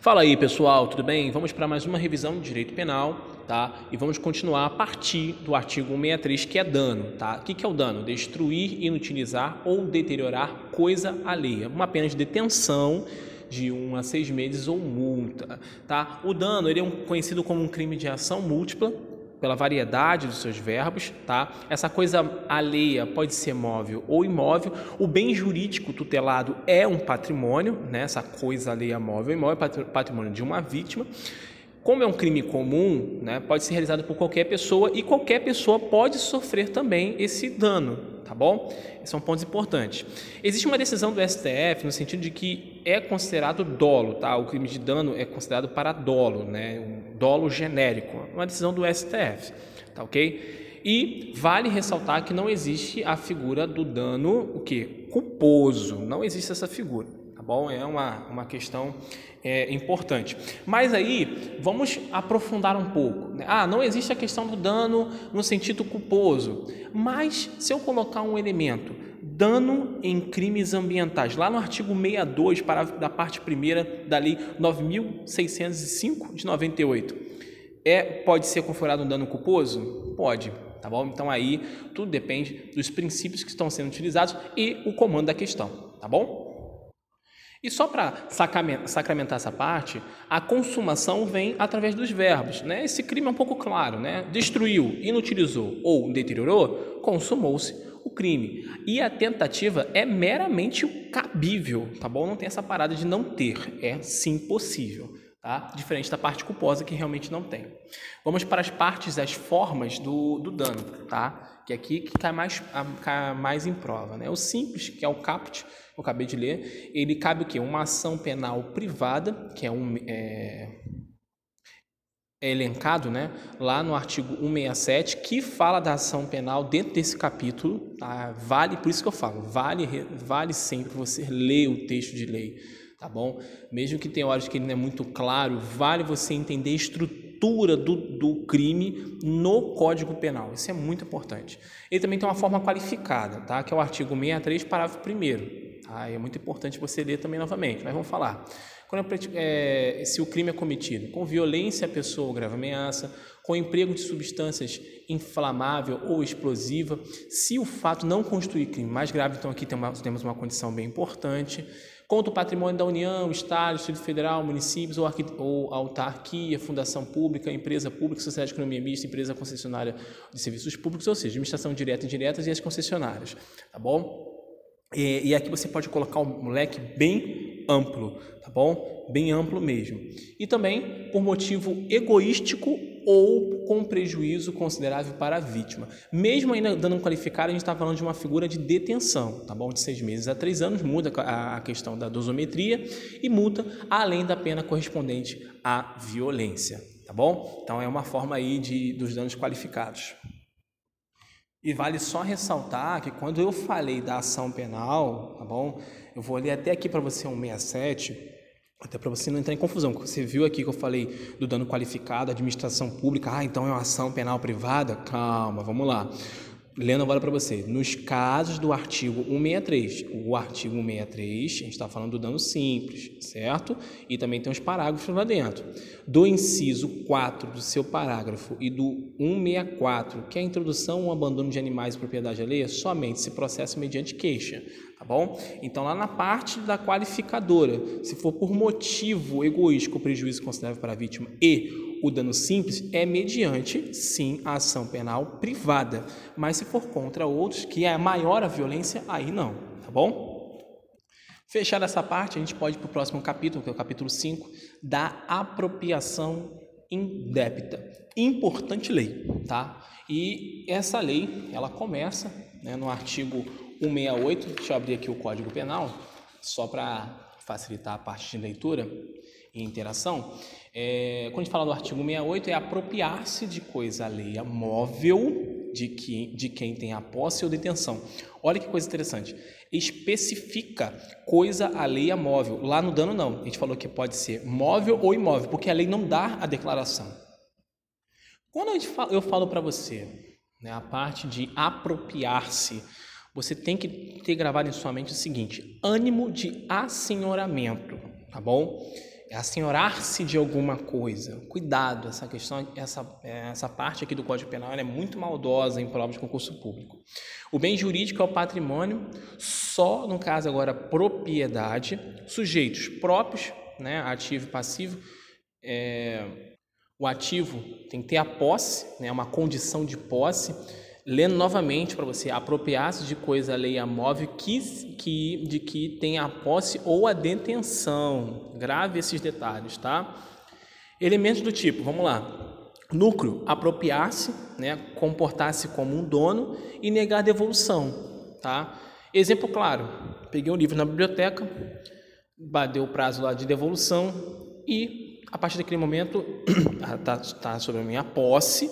Fala aí, pessoal, tudo bem? Vamos para mais uma revisão de direito penal, tá? E vamos continuar a partir do artigo 163, que é dano, tá? O que é o dano? Destruir, inutilizar ou deteriorar coisa alheia. Uma pena de detenção de 1 a 6 meses ou multa, tá? O dano, ele é um, conhecido como um crime de ação múltipla, pela variedade dos seus verbos, tá? Essa coisa alheia pode ser móvel ou imóvel. O bem jurídico tutelado é um patrimônio, né? Essa coisa alheia móvel ou imóvel é patrimônio de uma vítima. Como é um crime comum, né, pode ser realizado por qualquer pessoa e qualquer pessoa pode sofrer também esse dano, tá bom? Esses são pontos importantes. Existe uma decisão do STF no sentido de que é considerado dolo, tá? O crime de dano é considerado para dolo, né? Dolo genérico. Uma decisão do STF, tá ok? E vale ressaltar que não existe a figura do dano, o que? Culposo. Não existe essa figura, tá bom? É uma, uma questão é, importante. Mas aí, vamos aprofundar um pouco. Né? Ah, não existe a questão do dano no sentido culposo, mas se eu colocar um elemento, dano em crimes ambientais, lá no artigo 62, para, da parte primeira da Lei 9.605 de 98, é, pode ser configurado um dano culposo? Pode, tá bom? Então aí tudo depende dos princípios que estão sendo utilizados e o comando da questão, tá bom? E só para sacramentar essa parte, a consumação vem através dos verbos. Né? Esse crime é um pouco claro, né? Destruiu, inutilizou ou deteriorou, consumou-se o crime. E a tentativa é meramente cabível, tá bom? Não tem essa parada de não ter, é sim possível. Tá? Diferente da parte culposa que realmente não tem. Vamos para as partes, as formas do, do dano, tá? Que aqui que cai mais, cai mais em prova. Né? O simples, que é o caput, eu acabei de ler, ele cabe o quê? Uma ação penal privada, que é um. É, elencado né, lá no artigo 167, que fala da ação penal dentro desse capítulo. Tá? Vale, por isso que eu falo, vale, vale sempre você ler o texto de lei tá bom? Mesmo que tenha horas que ele não é muito claro, vale você entender a estrutura do, do crime no Código Penal. Isso é muito importante. Ele também tem uma forma qualificada, tá? Que é o artigo 63, parágrafo 1 tá? É muito importante você ler também novamente, mas vamos falar. Quando é, se o crime é cometido com violência à pessoa ou grave ameaça, com emprego de substâncias inflamável ou explosiva, se o fato não constituir crime mais grave, então aqui temos uma condição bem importante, contra o patrimônio da União, Estado, Distrito Federal, municípios ou, ou autarquia, fundação pública, empresa pública, sociedade de economia mista, empresa concessionária de serviços públicos, ou seja, administração direta e indireta e as concessionárias, tá bom? E, e aqui você pode colocar um leque bem amplo, tá bom? Bem amplo mesmo. E também por motivo egoístico ou com prejuízo considerável para a vítima. Mesmo ainda dando um qualificado, a gente está falando de uma figura de detenção, tá bom? De seis meses a três anos, muda a questão da dosometria e multa, além da pena correspondente à violência, tá bom? Então é uma forma aí de, dos danos qualificados. E vale só ressaltar que quando eu falei da ação penal, tá bom? Eu vou ler até aqui para você um 67, até para você não entrar em confusão. Você viu aqui que eu falei do dano qualificado, administração pública, ah, então é uma ação penal privada? Calma, vamos lá. Lendo agora para você, nos casos do artigo 163, o artigo 163, a gente está falando do dano simples, certo? E também tem os parágrafos lá dentro. Do inciso 4 do seu parágrafo e do 164, que é a introdução ou abandono de animais de propriedade alheia, somente se processa mediante queixa, tá bom? Então, lá na parte da qualificadora, se for por motivo egoístico prejuízo considerável para a vítima e o dano simples é mediante, sim, a ação penal privada. Mas se for contra outros, que é maior a violência, aí não, tá bom? Fechada essa parte, a gente pode ir para o próximo capítulo, que é o capítulo 5, da apropriação indébita. Importante lei, tá? E essa lei, ela começa né, no artigo 168, deixa eu abrir aqui o Código Penal, só para facilitar a parte de leitura e interação. É, quando a gente fala do artigo 68, é apropriar-se de coisa alheia móvel de, que, de quem tem a posse ou detenção. Olha que coisa interessante. Especifica coisa alheia móvel. Lá no dano, não. A gente falou que pode ser móvel ou imóvel, porque a lei não dá a declaração. Quando eu falo para você né, a parte de apropriar-se, você tem que ter gravado em sua mente o seguinte: ânimo de assenhoramento, tá bom? É assenhorar-se de alguma coisa. Cuidado, essa questão, essa, essa parte aqui do Código Penal é muito maldosa em provas de concurso público. O bem jurídico é o patrimônio, só no caso agora propriedade, sujeitos próprios, né, ativo e passivo. É, o ativo tem que ter a posse, né, uma condição de posse lendo novamente para você, apropriar-se de coisa alheia móvel que, que, de que tem a posse ou a detenção. Grave esses detalhes, tá? Elementos do tipo, vamos lá. Núcleo, apropriar-se, né, comportar-se como um dono e negar devolução, tá? Exemplo claro, peguei um livro na biblioteca, bateu o prazo lá de devolução e a partir daquele momento está tá sobre a minha posse,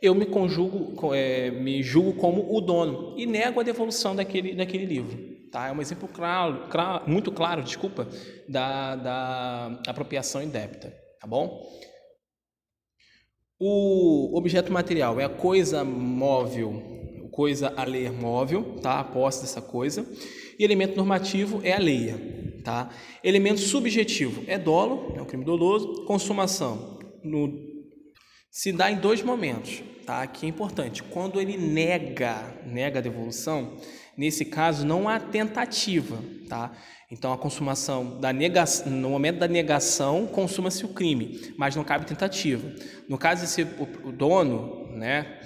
eu me conjugo, é, me julgo como o dono e nego a devolução daquele, daquele livro. Tá? É um exemplo claro, claro, muito claro, desculpa, da, da apropriação indébita. Tá bom? O objeto material é a coisa móvel, coisa a ler móvel, tá? A posse dessa coisa. E elemento normativo é a leia, tá? Elemento subjetivo é dolo, é um crime doloso. Consumação no se dá em dois momentos, tá? Aqui é importante. Quando ele nega, nega a devolução, nesse caso não há tentativa, tá? Então a consumação da negação, no momento da negação, consuma-se o crime, mas não cabe tentativa. No caso de ser o dono, né,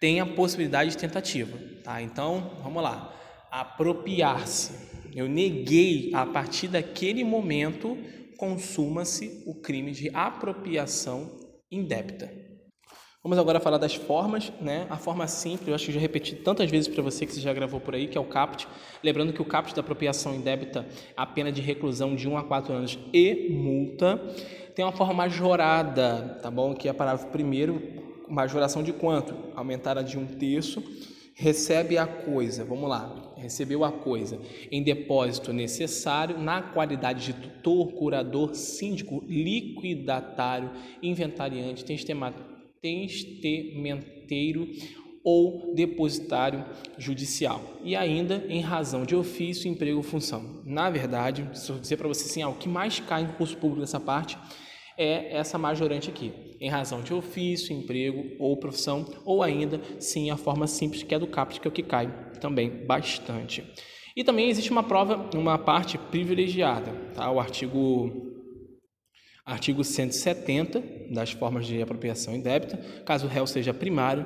tem a possibilidade de tentativa, tá? Então, vamos lá. Apropriar-se. Eu neguei a partir daquele momento consuma-se o crime de apropriação indébita. Vamos agora falar das formas, né? A forma simples, eu acho que já repeti tantas vezes para você que você já gravou por aí, que é o CAPT. Lembrando que o CAPT da apropriação indébita, a pena de reclusão de 1 a 4 anos e multa. Tem uma forma majorada, tá bom? Que é parágrafo primeiro, majoração de quanto? Aumentada de um terço. Recebe a coisa, vamos lá, recebeu a coisa em depósito necessário na qualidade de tutor, curador, síndico, liquidatário, inventariante, testamenteiro ou depositário judicial. E ainda em razão de ofício, emprego ou função. Na verdade, se eu dizer para você assim, ah, o que mais cai em concurso público nessa parte é essa majorante aqui, em razão de ofício, emprego ou profissão, ou ainda sim a forma simples que é do CAPT, que é o que cai também bastante. E também existe uma prova, uma parte privilegiada, tá? O artigo Artigo 170 das formas de apropriação indébita, caso o réu seja primário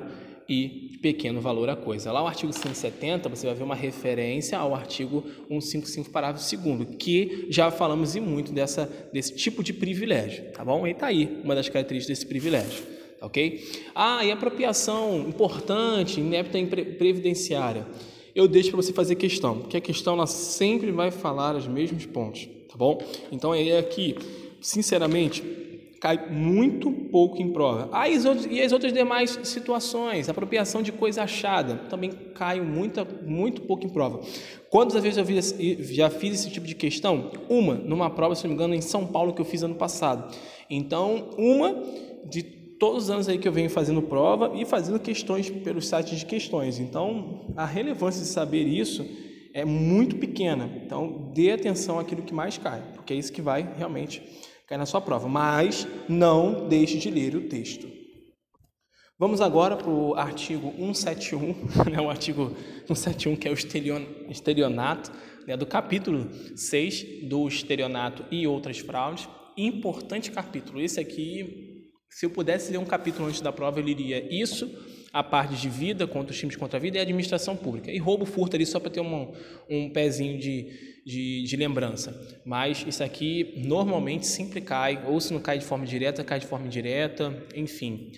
e pequeno valor a coisa. Lá o artigo 170, você vai ver uma referência ao artigo 155, parágrafo 2 que já falamos e muito dessa, desse tipo de privilégio, tá bom? E tá aí uma das características desse privilégio, tá ok? Ah, e apropriação importante, indébita previdenciária. Eu deixo para você fazer questão, porque a questão ela sempre vai falar os mesmos pontos, tá bom? Então é aqui sinceramente, cai muito pouco em prova. Ah, e as outras demais situações, apropriação de coisa achada, também cai muito, muito pouco em prova. Quantas vezes eu já fiz esse tipo de questão? Uma, numa prova, se não me engano, em São Paulo, que eu fiz ano passado. Então, uma de todos os anos aí que eu venho fazendo prova e fazendo questões pelos sites de questões. Então, a relevância de saber isso é muito pequena. Então, dê atenção àquilo que mais cai, porque é isso que vai realmente cair na sua prova. Mas não deixe de ler o texto. Vamos agora para o artigo 171, né, o artigo 171 que é o estelionato, né, do capítulo 6 do estelionato e outras fraudes. Importante capítulo. Esse aqui, se eu pudesse ler um capítulo antes da prova, eu leria isso a parte de vida contra os times contra a vida e a administração pública. E roubo, furto ali só para ter um, um pezinho de, de, de, lembrança. Mas isso aqui normalmente sempre cai, ou se não cai de forma direta, cai de forma indireta, enfim.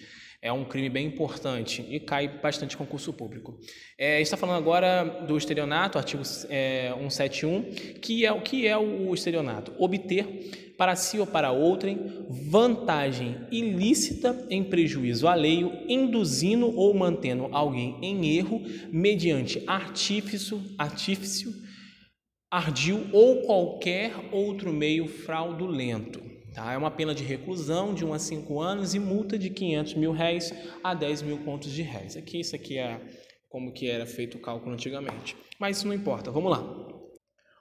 É um crime bem importante e cai bastante concurso público. É, está falando agora do estelionato, artigo é, 171, que é o que é o estelionato? Obter para si ou para outrem, vantagem ilícita em prejuízo alheio, induzindo ou mantendo alguém em erro mediante artifício, artifício ardil ou qualquer outro meio fraudulento. Tá? É uma pena de reclusão de 1 a 5 anos e multa de 500 mil réis a 10 mil contos de réis. Aqui, isso aqui é como que era feito o cálculo antigamente. Mas isso não importa, vamos lá.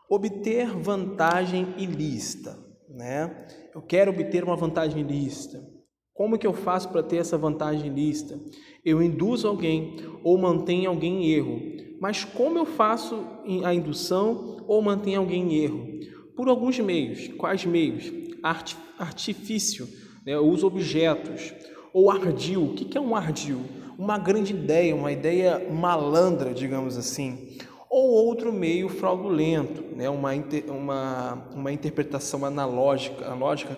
Obter vantagem ilícita né? Eu quero obter uma vantagem ilícita. Como que eu faço para ter essa vantagem ilícita? Eu induzo alguém ou mantenho alguém em erro. Mas como eu faço a indução ou mantenho alguém em erro? Por alguns meios. Quais meios? Art, artifício, né? eu uso objetos. Ou ardil. O que é um ardil? Uma grande ideia, uma ideia malandra, digamos assim ou outro meio fraudulento, né? uma, uma, uma interpretação analógica, analógica,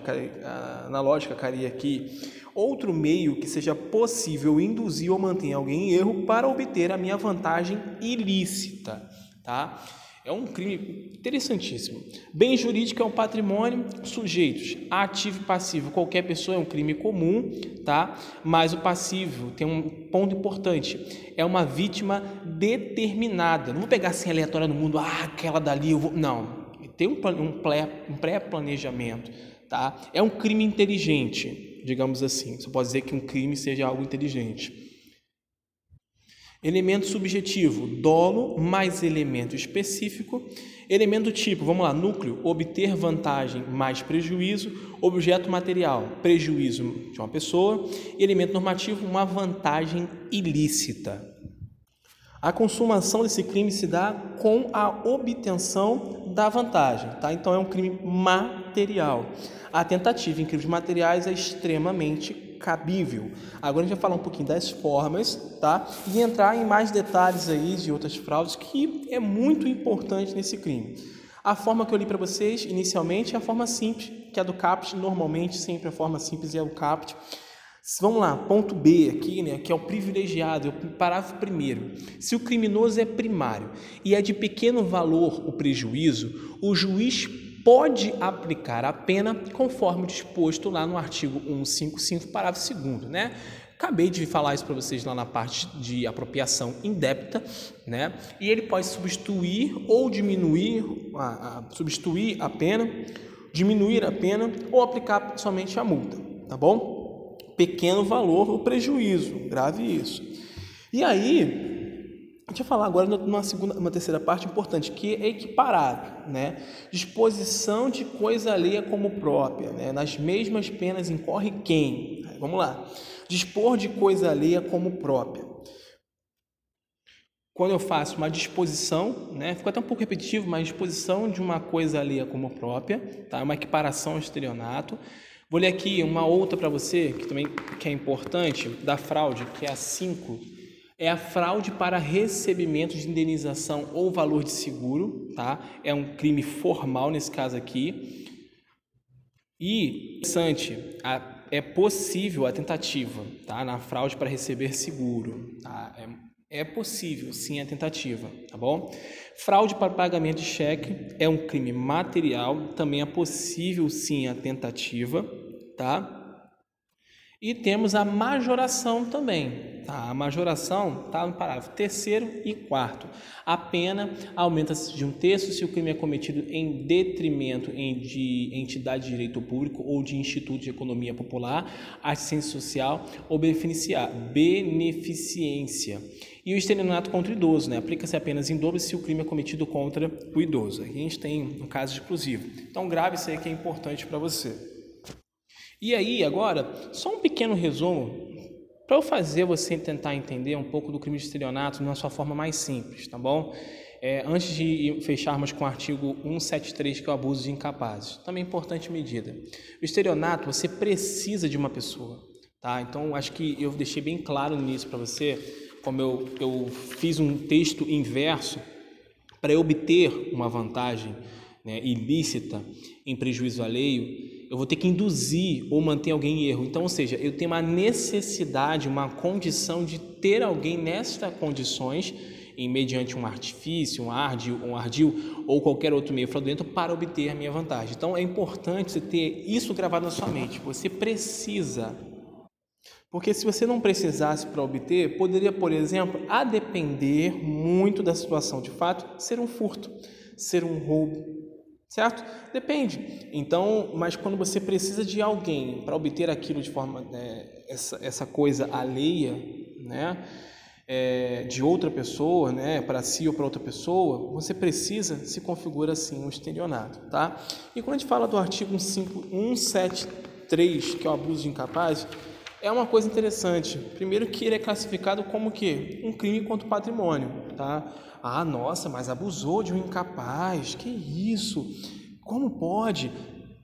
analógica caria aqui, outro meio que seja possível induzir ou manter alguém em erro para obter a minha vantagem ilícita, tá? É um crime interessantíssimo. Bem jurídico é um patrimônio, sujeitos, ativo e passivo. Qualquer pessoa é um crime comum, tá? Mas o passivo tem um ponto importante. É uma vítima determinada. Não vou pegar assim aleatória no mundo, ah, aquela dali eu vou. Não. Tem um, um pré-planejamento, tá? É um crime inteligente, digamos assim. Você pode dizer que um crime seja algo inteligente. Elemento subjetivo, dolo mais elemento específico. Elemento tipo, vamos lá, núcleo, obter vantagem mais prejuízo. Objeto material, prejuízo de uma pessoa. Elemento normativo, uma vantagem ilícita. A consumação desse crime se dá com a obtenção da vantagem, tá? Então é um crime material. A tentativa em crimes materiais é extremamente cabível. Agora a gente vai falar um pouquinho das formas, tá? E entrar em mais detalhes aí de outras fraudes que é muito importante nesse crime. A forma que eu li para vocês inicialmente é a forma simples, que é a do CAPT, normalmente sempre a forma simples é o CAPT. Vamos lá, ponto B aqui, né, que é o privilegiado, o parágrafo primeiro. Se o criminoso é primário e é de pequeno valor o prejuízo, o juiz pode aplicar a pena conforme disposto lá no artigo 155, parágrafo 2 né? Acabei de falar isso para vocês lá na parte de apropriação indébita, né? E ele pode substituir ou diminuir, a, a, substituir a pena, diminuir a pena ou aplicar somente a multa, tá bom? Pequeno valor o prejuízo, grave isso. E aí, a gente vai falar agora numa segunda, uma terceira parte importante, que é equiparado, né? Disposição de coisa alheia como própria, né? Nas mesmas penas incorre quem? Vamos lá. Dispor de coisa alheia como própria. Quando eu faço uma disposição, né? Ficou até um pouco repetitivo, mas disposição de uma coisa alheia como própria, tá? Uma equiparação ao estelionato. Vou ler aqui uma outra para você, que também que é importante, da fraude, que é a 5 é a fraude para recebimento de indenização ou valor de seguro, tá? É um crime formal nesse caso aqui. E, interessante, é possível a tentativa, tá? Na fraude para receber seguro, tá? É, é possível, sim, a tentativa, tá bom? Fraude para pagamento de cheque é um crime material, também é possível, sim, a tentativa, tá? E temos a majoração também. Tá? A majoração está no parágrafo terceiro e quarto. A pena aumenta-se de um terço se o crime é cometido em detrimento de entidade de direito público ou de instituto de economia popular, assistência social ou beneficência. E o estelionato contra o idoso, né? aplica-se apenas em dobro se o crime é cometido contra o idoso. Aqui a gente tem um caso exclusivo. Então, grave isso aí que é importante para você. E aí, agora, só um pequeno resumo para eu fazer você tentar entender um pouco do crime de estelionato na sua forma mais simples, tá bom? É, antes de fecharmos com o artigo 173, que é o abuso de incapazes. Também importante medida. O estelionato, você precisa de uma pessoa, tá? Então, acho que eu deixei bem claro início para você, como eu, eu fiz um texto inverso para obter uma vantagem né, ilícita em prejuízo alheio, eu vou ter que induzir ou manter alguém em erro. Então, ou seja, eu tenho uma necessidade, uma condição de ter alguém nestas condições, em mediante um artifício, um ardil, um ardil ou qualquer outro meio fraudulento para obter a minha vantagem. Então, é importante você ter isso gravado na sua mente. Você precisa. Porque se você não precisasse para obter, poderia, por exemplo, a depender muito da situação de fato, ser um furto, ser um roubo, certo? Depende. Então, mas quando você precisa de alguém para obter aquilo de forma né, essa, essa coisa alheia, né? é, de outra pessoa, né, para si ou para outra pessoa, você precisa se configura assim um estelionato, tá? E quando a gente fala do artigo 173, que é o abuso de incapaz, é uma coisa interessante. Primeiro que ele é classificado como que um crime contra o patrimônio, tá? Ah, nossa, mas abusou de um incapaz. Que isso? Como pode?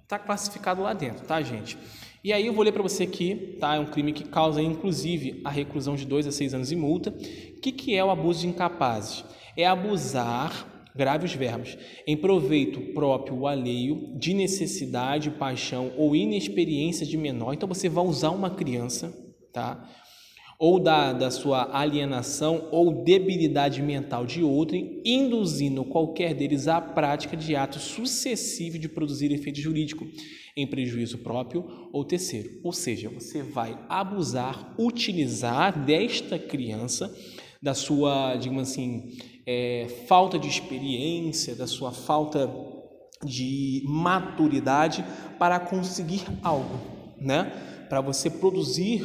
Tá classificado lá dentro, tá, gente? E aí eu vou ler para você aqui, tá? É um crime que causa inclusive a reclusão de 2 a 6 anos e multa. O que, que é o abuso de incapazes? É abusar graves verbos, em proveito próprio ou alheio, de necessidade, paixão ou inexperiência de menor. Então você vai usar uma criança, tá? Ou da, da sua alienação ou debilidade mental de outrem, induzindo qualquer deles à prática de atos sucessivos de produzir efeito jurídico em prejuízo próprio ou terceiro. Ou seja, você vai abusar, utilizar desta criança, da sua, digamos assim, é, falta de experiência, da sua falta de maturidade para conseguir algo, né? Para você produzir,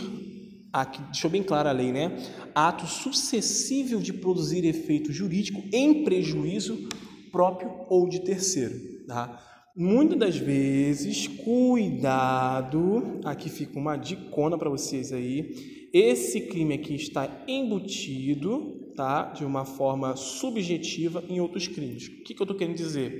aqui, deixou bem clara a lei, né? Ato sucessivo de produzir efeito jurídico em prejuízo próprio ou de terceiro, tá? Muitas das vezes, cuidado, aqui fica uma dicona para vocês aí. Esse crime aqui está embutido tá? de uma forma subjetiva em outros crimes. O que, que eu estou querendo dizer?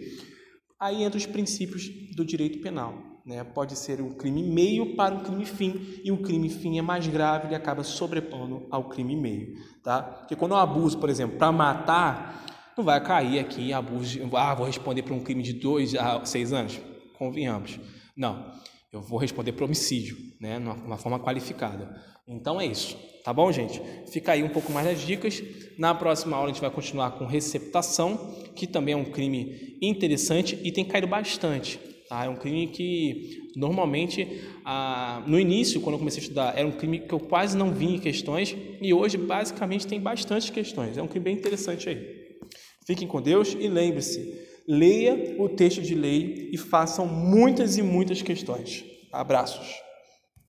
Aí entra os princípios do direito penal. Né? Pode ser um crime meio para um crime fim, e o crime fim é mais grave, ele acaba sobrepondo ao crime meio. Tá? Porque quando eu abuso, por exemplo, para matar, não vai cair aqui abuso de, ah, vou responder por um crime de dois a seis anos. Convenhamos. Não, eu vou responder por homicídio, né? de uma forma qualificada. Então é isso. Tá bom, gente? Fica aí um pouco mais das dicas. Na próxima aula a gente vai continuar com receptação, que também é um crime interessante e tem caído bastante. Tá? É um crime que normalmente ah, no início, quando eu comecei a estudar, era um crime que eu quase não vi em questões e hoje basicamente tem bastante questões. É um crime bem interessante aí. Fiquem com Deus e lembre-se, leia o texto de lei e façam muitas e muitas questões. Abraços.